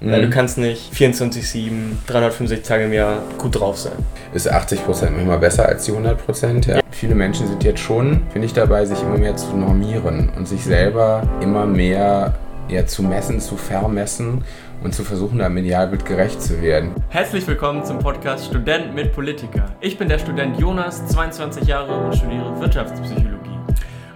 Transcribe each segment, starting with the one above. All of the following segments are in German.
Mhm. Weil du kannst nicht 24-7, 365 Tage im Jahr gut drauf sein. Ist 80% manchmal besser als die 100%? Ja. ja. Viele Menschen sind jetzt schon, finde ich, dabei, sich immer mehr zu normieren und sich selber immer mehr ja, zu messen, zu vermessen und zu versuchen, einem Idealbild gerecht zu werden. Herzlich willkommen zum Podcast Student mit Politiker. Ich bin der Student Jonas, 22 Jahre und studiere Wirtschaftspsychologie.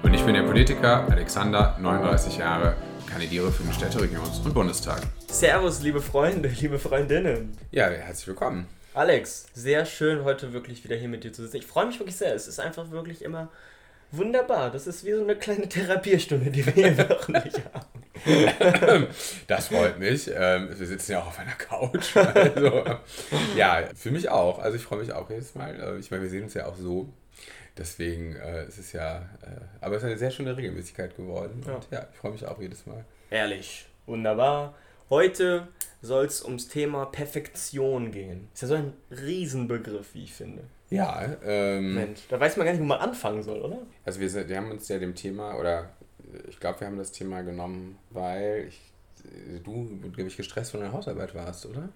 Und ich bin der Politiker Alexander, 39 Jahre kandidiere für den Städteregions- und Bundestag. Servus, liebe Freunde, liebe Freundinnen. Ja, herzlich willkommen. Alex, sehr schön heute wirklich wieder hier mit dir zu sitzen. Ich freue mich wirklich sehr. Es ist einfach wirklich immer wunderbar. Das ist wie so eine kleine Therapiestunde, die wir hier wöchentlich haben. Das freut mich. Ähm, wir sitzen ja auch auf einer Couch. Also, ja, für mich auch. Also ich freue mich auch jedes Mal. Äh, ich meine, wir sehen uns ja auch so. Deswegen äh, es ist es ja, äh, aber es ist eine sehr schöne Regelmäßigkeit geworden. Ja. Und ja, ich freue mich auch jedes Mal. Ehrlich, wunderbar. Heute soll es ums Thema Perfektion gehen. Ist ja so ein Riesenbegriff, wie ich finde. Ja, ähm, Mensch, da weiß man gar nicht, wo man anfangen soll, oder? Also wir, wir haben uns ja dem Thema, oder ich glaube, wir haben das Thema genommen, weil ich, du, glaube ich, gestresst von der Hausarbeit warst, oder?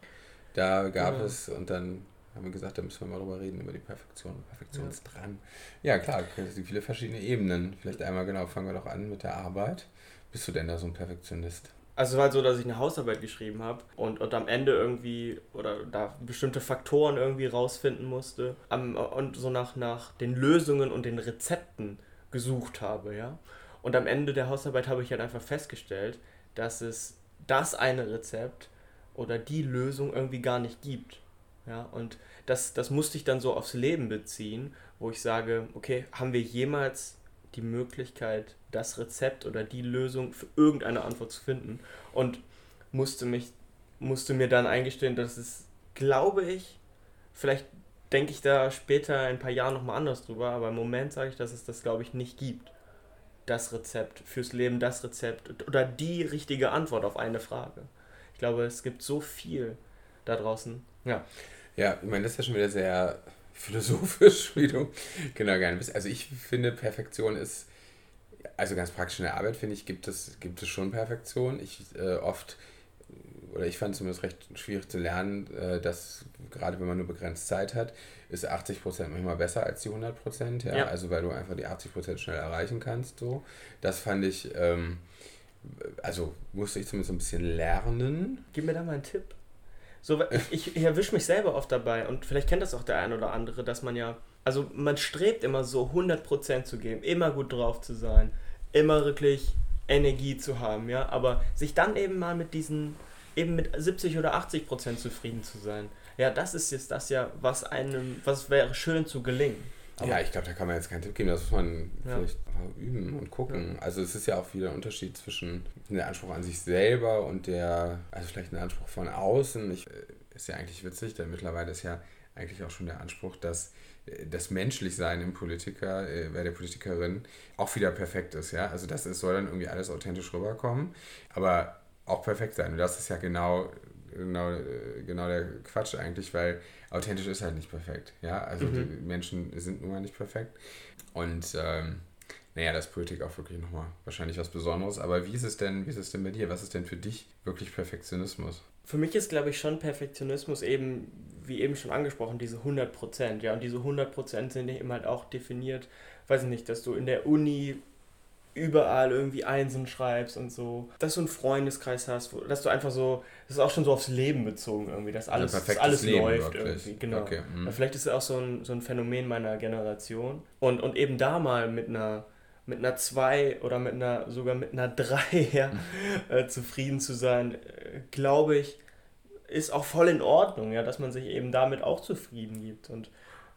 Da gab ja. es und dann haben wir gesagt, da müssen wir mal drüber reden, über die Perfektion, Perfektionsdrang. Ja, ja klar, es gibt viele verschiedene Ebenen. Vielleicht einmal genau, fangen wir doch an mit der Arbeit. Bist du denn da so ein Perfektionist? Also es war halt so, dass ich eine Hausarbeit geschrieben habe und, und am Ende irgendwie oder da bestimmte Faktoren irgendwie rausfinden musste am, und so nach, nach den Lösungen und den Rezepten gesucht habe, ja. Und am Ende der Hausarbeit habe ich halt einfach festgestellt, dass es das eine Rezept oder die Lösung irgendwie gar nicht gibt. Ja, und das, das musste ich dann so aufs Leben beziehen, wo ich sage, okay, haben wir jemals die Möglichkeit, das Rezept oder die Lösung für irgendeine Antwort zu finden? Und musste mich, musste mir dann eingestehen, dass es, glaube ich, vielleicht denke ich da später ein paar Jahre nochmal anders drüber, aber im Moment sage ich, dass es das, glaube ich, nicht gibt. Das Rezept fürs Leben, das Rezept oder die richtige Antwort auf eine Frage. Ich glaube, es gibt so viel da draußen. Ja. Ja, ich meine, das ist ja schon wieder sehr philosophisch, wie du genau gerne bist. Also ich finde, Perfektion ist, also ganz praktisch in der Arbeit, finde ich, gibt es, gibt es schon Perfektion. Ich äh, oft, oder ich fand es zumindest recht schwierig zu lernen, äh, dass gerade wenn man nur begrenzt Zeit hat, ist 80% manchmal besser als die 100%. Ja? ja. Also weil du einfach die 80% schnell erreichen kannst. So. Das fand ich, ähm, also musste ich zumindest ein bisschen lernen. Gib mir da mal einen Tipp. So, ich, ich erwische mich selber oft dabei und vielleicht kennt das auch der ein oder andere, dass man ja, also man strebt immer so 100% zu geben, immer gut drauf zu sein, immer wirklich Energie zu haben, ja, aber sich dann eben mal mit diesen, eben mit 70 oder 80% zufrieden zu sein. Ja, das ist jetzt das ja, was einem, was wäre schön zu gelingen. Aber ja, ich glaube, da kann man jetzt keinen Tipp geben, das muss man ja. vielleicht üben und gucken. Ja. Also es ist ja auch wieder ein Unterschied zwischen der Anspruch an sich selber und der, also vielleicht ein Anspruch von außen. Ich, äh, ist ja eigentlich witzig, denn mittlerweile ist ja eigentlich auch schon der Anspruch, dass äh, das Menschlichsein im Politiker, äh, bei der Politikerin auch wieder perfekt ist, ja. Also das ist, soll dann irgendwie alles authentisch rüberkommen, aber auch perfekt sein. Und das ist ja genau, genau, genau der Quatsch eigentlich, weil authentisch ist halt nicht perfekt. Ja, also mhm. die Menschen sind nun mal nicht perfekt. Und ähm, naja, das ist Politik auch wirklich nochmal wahrscheinlich was Besonderes. Aber wie ist es denn, wie ist es denn bei dir? Was ist denn für dich wirklich Perfektionismus? Für mich ist, glaube ich, schon Perfektionismus eben, wie eben schon angesprochen, diese 100 Prozent. Ja, und diese 100 Prozent sind eben halt auch definiert, weiß ich nicht, dass du in der Uni überall irgendwie Einsen schreibst und so, dass du einen Freundeskreis hast, wo, dass du einfach so, das ist auch schon so aufs Leben bezogen irgendwie, dass alles, dass alles Leben läuft wirklich. irgendwie, genau. Okay. Mhm. Vielleicht ist es auch so ein, so ein Phänomen meiner Generation und, und eben da mal mit einer mit einer 2 oder mit einer sogar mit einer 3 ja, mhm. äh, zufrieden zu sein, äh, glaube ich, ist auch voll in Ordnung, ja, dass man sich eben damit auch zufrieden gibt und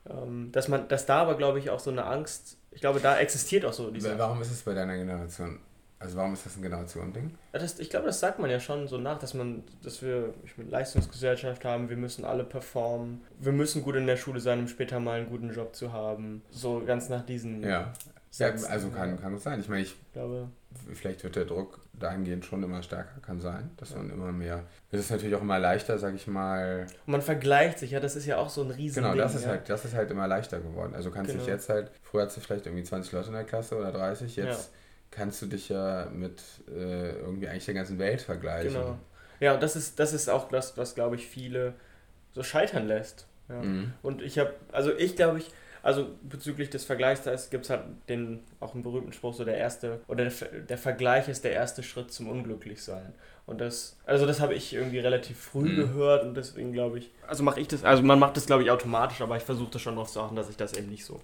ähm, dass man, dass da aber glaube ich auch so eine Angst ich glaube, da existiert auch so diese. Warum ist es bei deiner Generation? Also warum ist das ein Generation-Ding? Ja, ich glaube, das sagt man ja schon so nach, dass man, dass wir eine Leistungsgesellschaft haben, wir müssen alle performen, wir müssen gut in der Schule sein, um später mal einen guten Job zu haben. So ganz nach diesen. Ja. Ja, also kann, kann es sein. Ich meine, ich glaube, vielleicht wird der Druck dahingehend schon immer stärker, kann sein, dass man immer mehr. Es ist natürlich auch immer leichter, sag ich mal. Und man vergleicht sich, ja, das ist ja auch so ein riesen Genau, das ist ja. halt, das ist halt immer leichter geworden. Also kannst genau. dich jetzt halt, früher hattest du vielleicht irgendwie 20 Leute in der Klasse oder 30, jetzt ja. kannst du dich ja mit äh, irgendwie eigentlich der ganzen Welt vergleichen. Genau. Ja, und das ist, das ist auch das, was, glaube ich, viele so scheitern lässt. Ja. Mhm. Und ich habe, also ich glaube ich, also bezüglich des Vergleichs, da gibt es halt den, auch einen berühmten Spruch, so der erste, oder der, der Vergleich ist der erste Schritt zum Unglücklichsein. Und das, also das habe ich irgendwie relativ früh mhm. gehört und deswegen glaube ich, also mache ich das, also man macht das glaube ich automatisch, aber ich versuche das schon noch zu achten, dass ich das eben nicht so,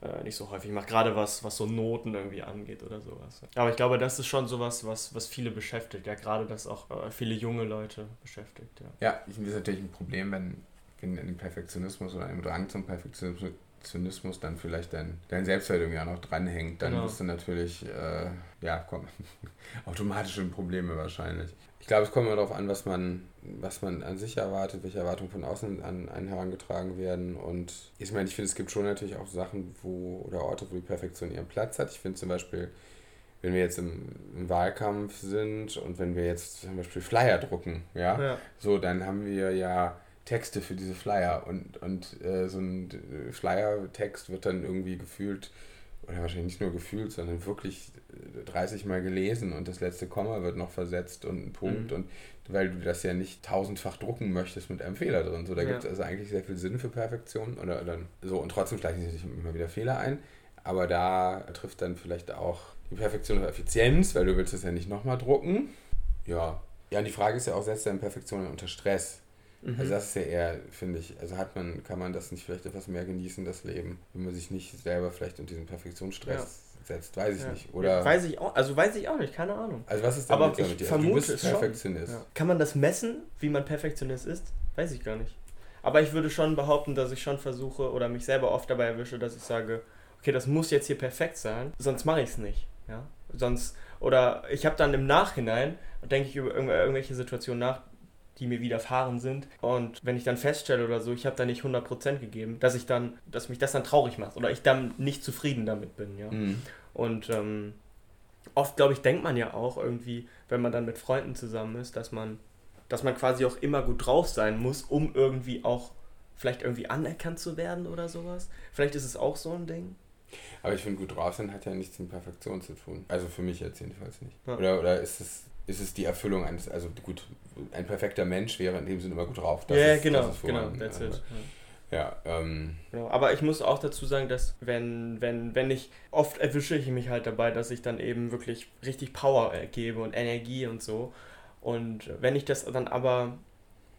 äh, nicht so häufig mache, gerade was, was so Noten irgendwie angeht oder sowas. Aber ich glaube, das ist schon sowas, was, was viele beschäftigt, ja, gerade das auch äh, viele junge Leute beschäftigt, ja. Ja, ich finde das natürlich ein Problem, wenn, wenn in Perfektionismus oder einem Drang zum Perfektionismus Zynismus dann vielleicht dein, dein Selbstwert irgendwie auch noch dranhängt, dann genau. bist du natürlich, äh, ja, komm, automatisch in Probleme wahrscheinlich. Ich glaube, es kommt immer darauf an, was man, was man an sich erwartet, welche Erwartungen von außen an einen herangetragen werden. Und ich meine, ich finde, es gibt schon natürlich auch Sachen, wo, oder Orte, wo die Perfektion ihren Platz hat. Ich finde zum Beispiel, wenn wir jetzt im, im, Wahlkampf sind und wenn wir jetzt zum Beispiel Flyer drucken, ja, ja. so, dann haben wir ja Texte für diese Flyer und, und äh, so ein äh, Flyer-Text wird dann irgendwie gefühlt, oder wahrscheinlich nicht nur gefühlt, sondern wirklich 30 äh, Mal gelesen und das letzte Komma wird noch versetzt und ein Punkt mhm. und weil du das ja nicht tausendfach drucken möchtest mit einem Fehler drin. So, da ja. gibt es also eigentlich sehr viel Sinn für Perfektion oder, oder so und trotzdem schleichen sich immer wieder Fehler ein. Aber da trifft dann vielleicht auch die Perfektion auf Effizienz, weil du willst es ja nicht nochmal drucken. Ja. Ja, und die Frage ist ja auch, setzt deine Perfektion unter Stress? Mhm. Also das ist ja eher, finde ich, also hat man, kann man das nicht vielleicht etwas mehr genießen, das Leben, wenn man sich nicht selber vielleicht unter diesen Perfektionsstress ja. setzt, weiß ich ja. nicht. Oder ja, weiß ich auch, also weiß ich auch nicht, keine Ahnung. Also was ist damit Aber ich vermute du bist Perfektionist. Kann man das messen, wie man Perfektionist ist? Weiß ich gar nicht. Aber ich würde schon behaupten, dass ich schon versuche oder mich selber oft dabei erwische, dass ich sage, okay, das muss jetzt hier perfekt sein, sonst mache ich es nicht. Ja? Sonst, oder ich habe dann im Nachhinein, denke ich über irgendwelche Situationen nach, die mir widerfahren sind. Und wenn ich dann feststelle oder so, ich habe da nicht 100% gegeben, dass ich dann, dass mich das dann traurig macht oder ich dann nicht zufrieden damit bin, ja. Mhm. Und ähm, oft, glaube ich, denkt man ja auch irgendwie, wenn man dann mit Freunden zusammen ist, dass man, dass man quasi auch immer gut drauf sein muss, um irgendwie auch vielleicht irgendwie anerkannt zu werden oder sowas. Vielleicht ist es auch so ein Ding. Aber ich finde, gut drauf sein hat ja nichts mit Perfektion zu tun. Also für mich jetzt jedenfalls nicht. Ja. Oder, oder ist es ist es die Erfüllung eines, also gut, ein perfekter Mensch wäre in dem Sinne immer gut drauf. Das ja, ist, genau, das ist genau, that's it. Ja, ähm. Genau, aber ich muss auch dazu sagen, dass wenn, wenn, wenn ich, oft erwische ich mich halt dabei, dass ich dann eben wirklich richtig Power gebe und Energie und so. Und wenn ich das dann aber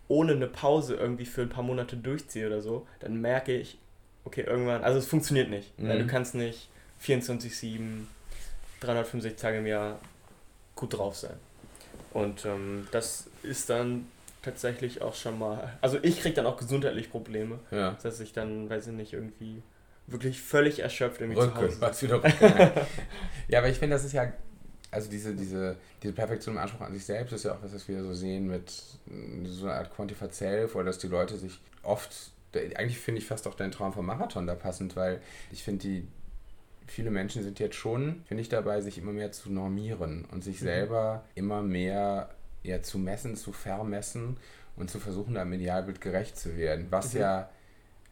ohne eine Pause irgendwie für ein paar Monate durchziehe oder so, dann merke ich, okay, irgendwann, also es funktioniert nicht. Mhm. Weil du kannst nicht 24-7, 365 Tage im Jahr gut drauf sein. Und ähm, das ist dann tatsächlich auch schon mal. Also ich kriege dann auch gesundheitlich Probleme. Ja. Dass ich dann, weiß ich nicht, irgendwie wirklich völlig erschöpft irgendwie Rücken, zu Hause wieder Ja, aber ich finde, das ist ja. Also diese, diese, diese Perfektion im Anspruch an sich selbst ist ja auch was, was wir so sehen mit so einer Art Quantified Self oder dass die Leute sich oft eigentlich finde ich fast auch deinen Traum vom Marathon da passend, weil ich finde, die, viele Menschen sind jetzt schon, finde ich, dabei, sich immer mehr zu normieren und sich mhm. selber immer mehr ja, zu messen, zu vermessen und zu versuchen, einem Idealbild gerecht zu werden. Was mhm. ja,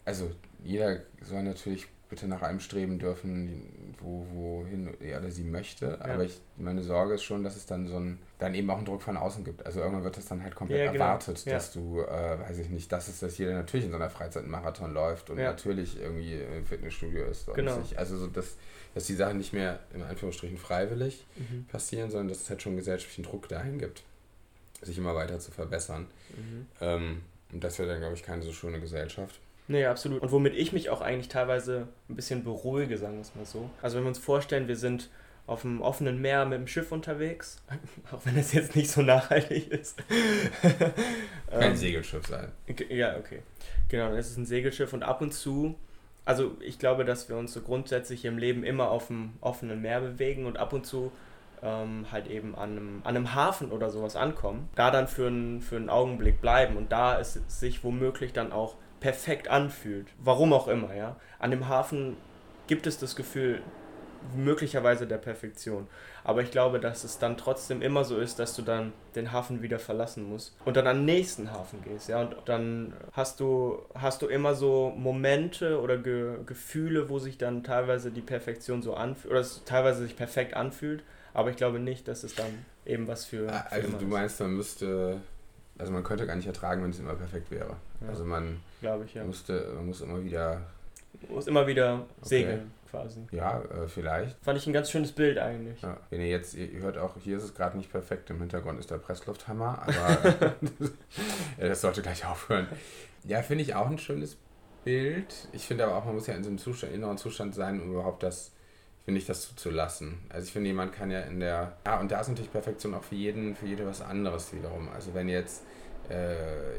also jeder soll natürlich bitte nach einem streben dürfen, wo, wohin er oder sie möchte. Ja. Aber ich, meine Sorge ist schon, dass es dann so ein, dann eben auch einen Druck von außen gibt. Also irgendwann wird das dann halt komplett ja, genau. erwartet, ja. dass du, äh, weiß ich nicht, das ist, dass jeder natürlich in so einer Freizeit einen Marathon läuft und natürlich irgendwie im Fitnessstudio ist. genau. Sich, also so das, dass die Sachen nicht mehr in Anführungsstrichen freiwillig mhm. passieren, sondern dass es halt schon gesellschaftlichen Druck dahin gibt, sich immer weiter zu verbessern. Mhm. Ähm, und das wäre dann, glaube ich, keine so schöne Gesellschaft. Nee, absolut. Und womit ich mich auch eigentlich teilweise ein bisschen beruhige, sagen wir es mal so. Also wenn wir uns vorstellen, wir sind auf dem offenen Meer mit dem Schiff unterwegs, auch wenn es jetzt nicht so nachhaltig ist. Kein ähm, Segelschiff sein. Ja, okay. Genau, es ist ein Segelschiff und ab und zu, also ich glaube, dass wir uns so grundsätzlich im Leben immer auf dem offenen Meer bewegen und ab und zu ähm, halt eben an einem, an einem Hafen oder sowas ankommen, da dann für, ein, für einen Augenblick bleiben und da es sich womöglich dann auch perfekt anfühlt. Warum auch immer, ja. An dem Hafen gibt es das Gefühl möglicherweise der Perfektion. Aber ich glaube, dass es dann trotzdem immer so ist, dass du dann den Hafen wieder verlassen musst und dann an den nächsten Hafen gehst, ja. Und dann hast du, hast du immer so Momente oder Ge Gefühle, wo sich dann teilweise die Perfektion so anfühlt, oder es teilweise sich perfekt anfühlt, Aber ich glaube nicht, dass es dann eben was für. Ah, also du meinst, man müsste, also man könnte gar nicht ertragen, wenn es immer perfekt wäre. Ja. Also man glaube ich ja. Musste, man muss immer wieder. Muss immer wieder segeln quasi. Ja, äh, vielleicht. Fand ich ein ganz schönes Bild eigentlich. Ja, wenn ihr jetzt, ihr hört auch, hier ist es gerade nicht perfekt, im Hintergrund ist der Presslufthammer, aber ja, das sollte gleich aufhören. Ja, finde ich auch ein schönes Bild. Ich finde aber auch, man muss ja in so einem Zustand, inneren Zustand sein, um überhaupt das, finde ich, das zuzulassen. Also ich finde, jemand kann ja in der, ja, und da ist natürlich Perfektion auch für jeden, für jede was anderes wiederum. Also wenn jetzt,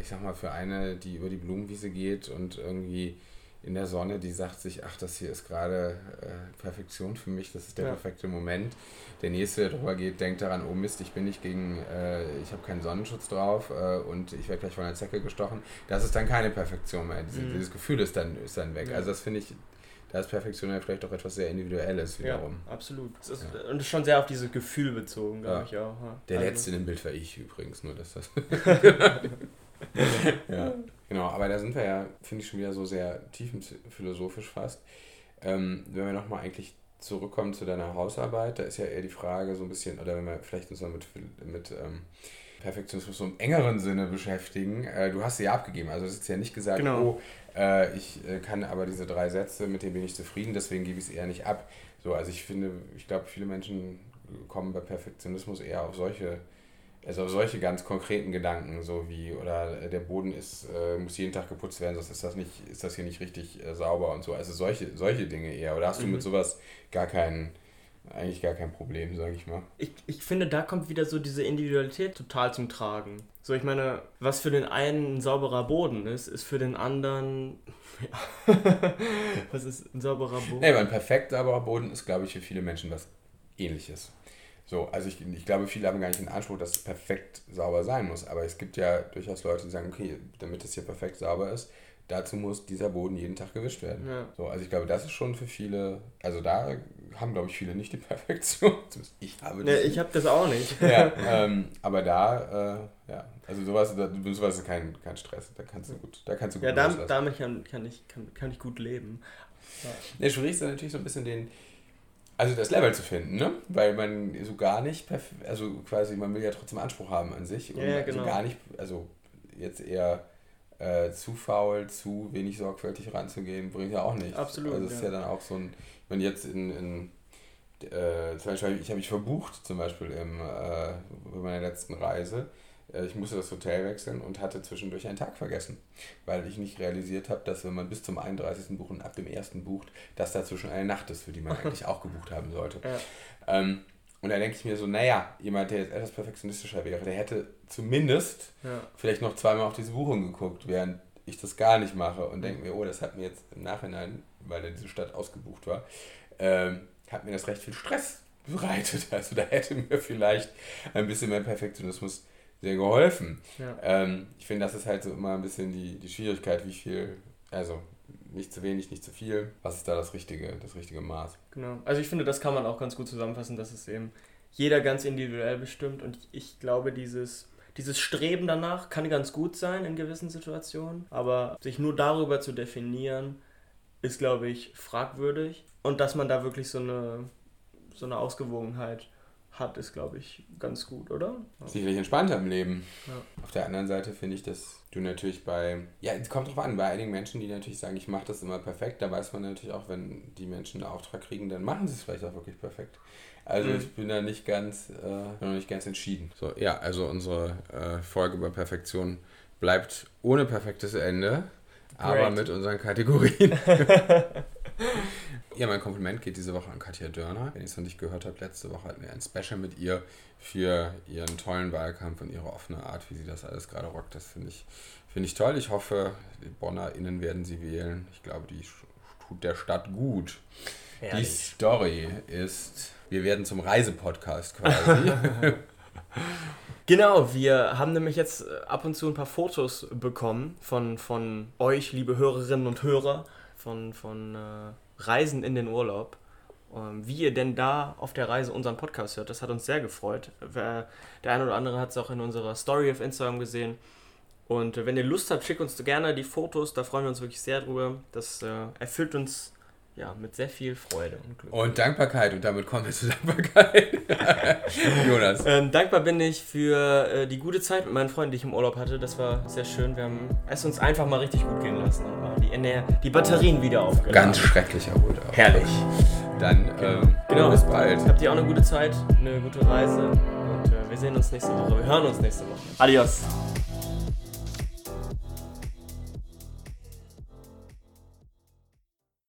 ich sag mal, für eine, die über die Blumenwiese geht und irgendwie in der Sonne, die sagt sich, ach, das hier ist gerade äh, Perfektion für mich, das ist der ja. perfekte Moment. Der nächste, der drüber geht, denkt daran, oh Mist, ich bin nicht gegen, äh, ich habe keinen Sonnenschutz drauf äh, und ich werde gleich von der Zecke gestochen. Das ist dann keine Perfektion mehr. Diese, mhm. Dieses Gefühl ist dann, ist dann weg. Ja. Also das finde ich, da ist Perfektion ja vielleicht auch etwas sehr Individuelles wiederum. Ja, absolut. Ist, ja. Und ist schon sehr auf dieses Gefühl bezogen, glaube ja. ich auch. Der also. Letzte im Bild war ich übrigens, nur dass das... ja. Genau, aber da sind wir ja, finde ich, schon wieder so sehr tiefenphilosophisch fast. Ähm, wenn wir nochmal eigentlich zurückkommen zu deiner Hausarbeit, da ist ja eher die Frage so ein bisschen, oder wenn wir vielleicht uns mal mit, mit ähm, Perfektionismus so im engeren Sinne beschäftigen. Äh, du hast sie ja abgegeben, also es ist ja nicht gesagt, genau. oh, äh, ich äh, kann aber diese drei Sätze, mit denen bin ich zufrieden, deswegen gebe ich es eher nicht ab. So, also ich finde, ich glaube, viele Menschen kommen bei Perfektionismus eher auf solche also solche ganz konkreten Gedanken, so wie, oder der Boden ist, äh, muss jeden Tag geputzt werden, sonst ist das nicht, ist das hier nicht richtig äh, sauber und so. Also solche, solche Dinge eher. Oder hast mhm. du mit sowas gar kein, eigentlich gar kein Problem, sage ich mal. Ich, ich finde, da kommt wieder so diese Individualität total zum Tragen. So, ich meine, was für den einen ein sauberer Boden ist, ist für den anderen. Ja. was ist ein sauberer Boden? Nee, ein perfekt sauberer Boden ist, glaube ich, für viele Menschen was ähnliches. So, also ich, ich glaube, viele haben gar nicht den Anspruch, dass es perfekt sauber sein muss. Aber es gibt ja durchaus Leute, die sagen, okay, damit es hier perfekt sauber ist, dazu muss dieser Boden jeden Tag gewischt werden. Ja. So, also ich glaube, das ist schon für viele, also da haben, glaube ich, viele nicht die Perfektion. Ich habe das. Nee, ich habe das auch nicht. ja, ähm, aber da, äh, ja, also sowas, sowas ist kein, kein Stress. Da kannst du gut, da kannst du gut Ja, damit, damit kann, kann, ich, kann, kann ich gut leben. Ja. Ja, schwierig ist natürlich so ein bisschen den, also das Level zu finden, ne? Weil man so gar nicht, also quasi, man will ja trotzdem Anspruch haben an sich. Und ja, also genau. gar nicht, also jetzt eher äh, zu faul, zu wenig sorgfältig ranzugehen, bringt ja auch nichts. Absolut. Also es ist ja dann auch so ein, wenn jetzt in, in äh, zum Beispiel, ich habe mich verbucht, zum Beispiel im, äh, bei meiner letzten Reise äh, ich musste das Hotel wechseln und hatte zwischendurch einen Tag vergessen, weil ich nicht realisiert habe, dass wenn man bis zum 31. bucht und ab dem 1. bucht, dass dazwischen eine Nacht ist, für die man eigentlich auch gebucht haben sollte. Ja. Ähm, und da denke ich mir so, naja, jemand, der jetzt etwas perfektionistischer wäre, der hätte zumindest ja. vielleicht noch zweimal auf diese Buchung geguckt, während ich das gar nicht mache und denke mir, oh, das hat mir jetzt im Nachhinein, weil er diese Stadt ausgebucht war, ähm, hat mir das recht viel Stress bereitet. Also da hätte mir vielleicht ein bisschen mehr Perfektionismus sehr geholfen. Ja. Ähm, ich finde, das ist halt so immer ein bisschen die, die Schwierigkeit, wie viel, also nicht zu wenig, nicht zu viel. Was ist da das richtige, das richtige Maß? Genau. Also ich finde, das kann man auch ganz gut zusammenfassen, dass es eben jeder ganz individuell bestimmt und ich glaube, dieses dieses Streben danach kann ganz gut sein in gewissen Situationen, aber sich nur darüber zu definieren, ist, glaube ich, fragwürdig. Und dass man da wirklich so eine, so eine Ausgewogenheit hat, ist, glaube ich, ganz gut, oder? Sicherlich entspannter im Leben. Ja. Auf der anderen Seite finde ich, dass du natürlich bei, ja, es kommt drauf an, bei einigen Menschen, die natürlich sagen, ich mache das immer perfekt, da weiß man natürlich auch, wenn die Menschen einen Auftrag kriegen, dann machen sie es vielleicht auch wirklich perfekt. Also mhm. ich bin da nicht ganz, äh, noch nicht ganz entschieden. So, ja, also unsere äh, Folge über Perfektion bleibt ohne perfektes Ende, Great. aber mit unseren Kategorien. Ja, mein Kompliment geht diese Woche an Katja Dörner. Wenn ihr es noch nicht gehört habt, letzte Woche hatten wir ein Special mit ihr für ihren tollen Wahlkampf und ihre offene Art, wie sie das alles gerade rockt. Das finde ich, find ich toll. Ich hoffe, die BonnerInnen werden sie wählen. Ich glaube, die tut der Stadt gut. Ehrlich. Die Story ist, wir werden zum Reisepodcast quasi. Genau, wir haben nämlich jetzt äh, ab und zu ein paar Fotos bekommen von, von euch, liebe Hörerinnen und Hörer, von, von äh, Reisen in den Urlaub. Ähm, wie ihr denn da auf der Reise unseren Podcast hört, das hat uns sehr gefreut. Der eine oder andere hat es auch in unserer Story auf Instagram gesehen. Und wenn ihr Lust habt, schickt uns gerne die Fotos, da freuen wir uns wirklich sehr drüber. Das äh, erfüllt uns ja, mit sehr viel Freude und Glück. Und Dankbarkeit. Und damit kommen wir zu Dankbarkeit. Jonas. Ähm, dankbar bin ich für äh, die gute Zeit mit meinen Freunden, die ich im Urlaub hatte. Das war sehr schön. Wir haben es uns einfach mal richtig gut gehen lassen und mal die, Ener die Batterien wieder aufgeladen. Ganz schrecklicher Urlaub. Herrlich. Dann genau. Ähm, genau. bis bald. Habt ihr auch eine gute Zeit, eine gute Reise und äh, wir sehen uns nächste Woche. Wir hören uns nächste Woche. Adios.